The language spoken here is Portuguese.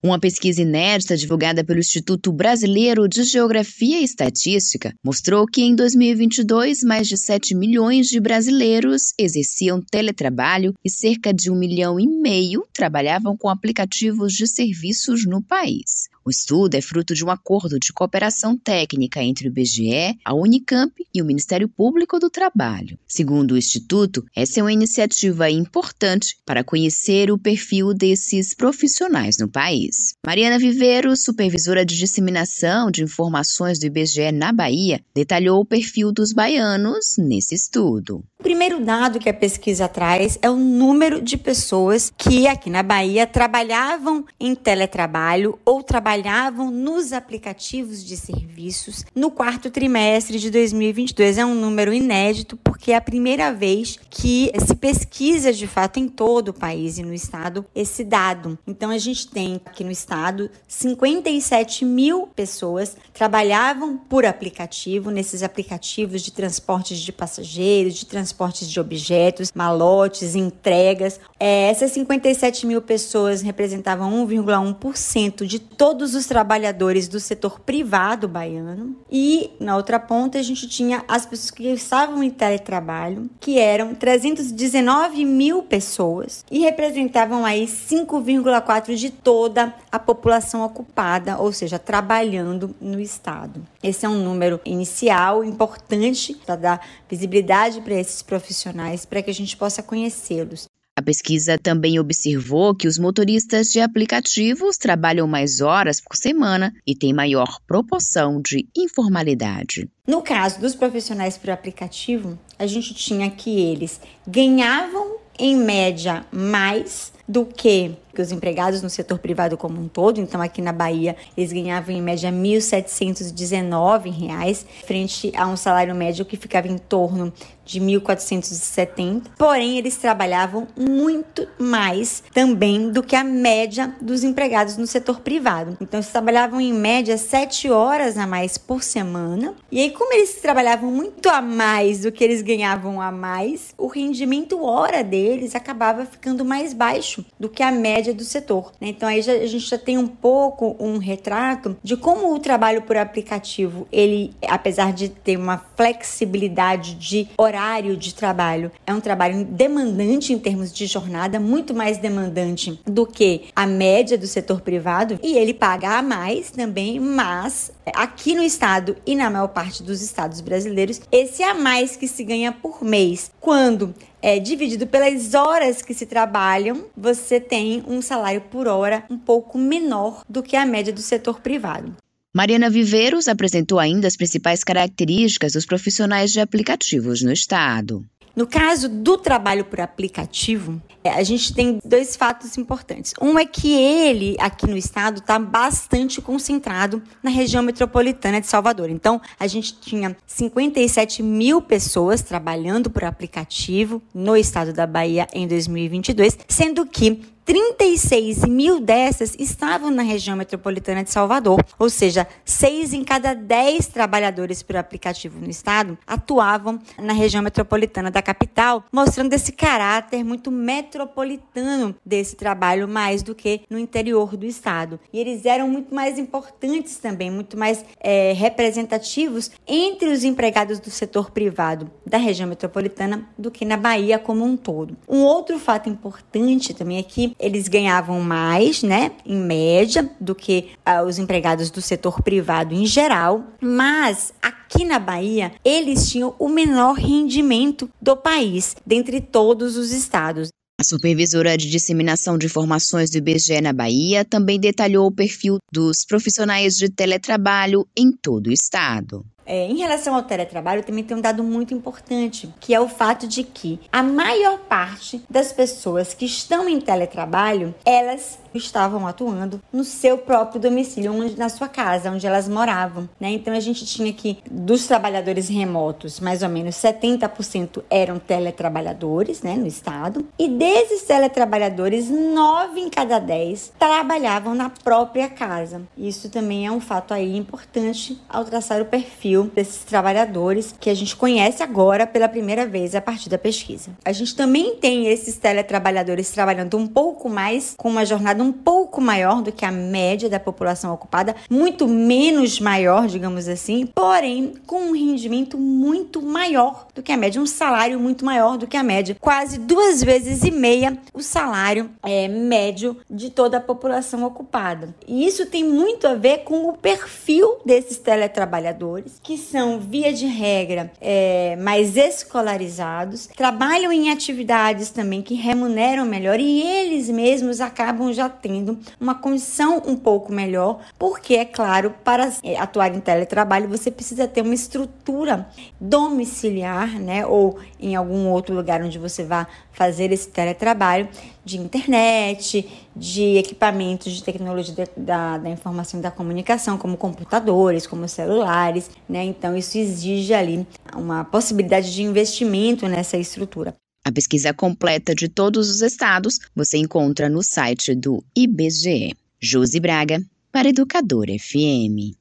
Uma pesquisa inédita divulgada pelo Instituto Brasileiro de Geografia e Estatística mostrou que em 2022 mais de 7 milhões de brasileiros exerciam teletrabalho e cerca de um milhão e meio trabalhavam com aplicativos de serviços no país. O estudo é fruto de um acordo de cooperação técnica entre o IBGE, a Unicamp e o Ministério Público do Trabalho. Segundo o Instituto, essa é uma iniciativa importante para conhecer o perfil desses profissionais no país. Mariana Viveiro, supervisora de disseminação de informações do IBGE na Bahia, detalhou o perfil dos baianos nesse estudo. O primeiro dado que a pesquisa traz é o número de pessoas que aqui na Bahia trabalhavam em teletrabalho ou trabalhavam nos aplicativos de serviços no quarto trimestre de 2022. É um número inédito porque é a primeira vez que se pesquisa de fato em todo o país e no estado esse dado. Então a gente tem aqui no estado 57 mil pessoas trabalhavam por aplicativo nesses aplicativos de transportes de passageiros, de transporte transportes de objetos, malotes, entregas. É, essas 57 mil pessoas representavam 1,1% de todos os trabalhadores do setor privado baiano. E na outra ponta a gente tinha as pessoas que estavam em teletrabalho, que eram 319 mil pessoas e representavam aí 5,4% de toda a população ocupada, ou seja, trabalhando no estado. Esse é um número inicial importante para dar visibilidade para esses profissionais para que a gente possa conhecê-los. A pesquisa também observou que os motoristas de aplicativos trabalham mais horas por semana e têm maior proporção de informalidade. No caso dos profissionais por aplicativo, a gente tinha que eles ganhavam em média mais do que os empregados no setor privado como um todo. Então, aqui na Bahia, eles ganhavam em média R$ 1.719, frente a um salário médio que ficava em torno de 1.470. Porém, eles trabalhavam muito mais também do que a média dos empregados no setor privado. Então, eles trabalhavam em média 7 horas a mais por semana. E aí, como eles trabalhavam muito a mais do que eles ganhavam a mais, o rendimento hora deles acabava ficando mais baixo do que a média do setor. Né? Então, aí já, a gente já tem um pouco um retrato de como o trabalho por aplicativo, ele, apesar de ter uma flexibilidade de horário de trabalho é um trabalho demandante em termos de jornada, muito mais demandante do que a média do setor privado, e ele paga a mais também, mas aqui no estado e na maior parte dos estados brasileiros, esse a mais que se ganha por mês, quando é dividido pelas horas que se trabalham, você tem um salário por hora um pouco menor do que a média do setor privado. Mariana Viveiros apresentou ainda as principais características dos profissionais de aplicativos no estado. No caso do trabalho por aplicativo, é, a gente tem dois fatos importantes. Um é que ele, aqui no estado, está bastante concentrado na região metropolitana de Salvador. Então, a gente tinha 57 mil pessoas trabalhando por aplicativo no estado da Bahia em 2022, sendo que 36 mil dessas estavam na região metropolitana de Salvador, ou seja, 6 em cada 10 trabalhadores por aplicativo no estado atuavam na região metropolitana da capital, mostrando esse caráter muito metropolitano desse trabalho mais do que no interior do estado. E eles eram muito mais importantes também, muito mais é, representativos entre os empregados do setor privado da região metropolitana do que na Bahia como um todo. Um outro fato importante também é que eles ganhavam mais, né, em média, do que uh, os empregados do setor privado em geral, mas aqui na Bahia eles tinham o menor rendimento do país, dentre todos os estados. A supervisora de disseminação de informações do IBGE na Bahia também detalhou o perfil dos profissionais de teletrabalho em todo o estado. É, em relação ao teletrabalho, também tem um dado muito importante, que é o fato de que a maior parte das pessoas que estão em teletrabalho, elas estavam atuando no seu próprio domicílio, onde, na sua casa, onde elas moravam. Né? Então a gente tinha que, dos trabalhadores remotos, mais ou menos 70% eram teletrabalhadores né, no estado, e desses teletrabalhadores, 9 em cada 10 trabalhavam na própria casa. Isso também é um fato aí importante ao traçar o perfil desses trabalhadores que a gente conhece agora pela primeira vez a partir da pesquisa. A gente também tem esses teletrabalhadores trabalhando um pouco mais com uma jornada ocupada um pouco maior do que a média da população ocupada, muito menos maior, digamos assim, porém com um rendimento muito maior do que a média, um salário muito maior do que a média, quase duas vezes e meia o salário é, médio de toda a população ocupada. E isso tem muito a ver com o perfil desses teletrabalhadores, que são, via de regra, é, mais escolarizados, trabalham em atividades também que remuneram melhor e eles mesmos acabam já tendo uma condição um pouco melhor, porque, é claro, para é, atuar em teletrabalho você precisa ter uma estrutura domiciliar, né, ou em algum outro lugar onde você vá fazer esse teletrabalho de internet, de equipamentos de tecnologia da, da informação e da comunicação, como computadores, como celulares, né? Então, isso exige ali uma possibilidade de investimento nessa estrutura. A pesquisa completa de todos os estados você encontra no site do IBGE. Josi Braga, para Educador FM.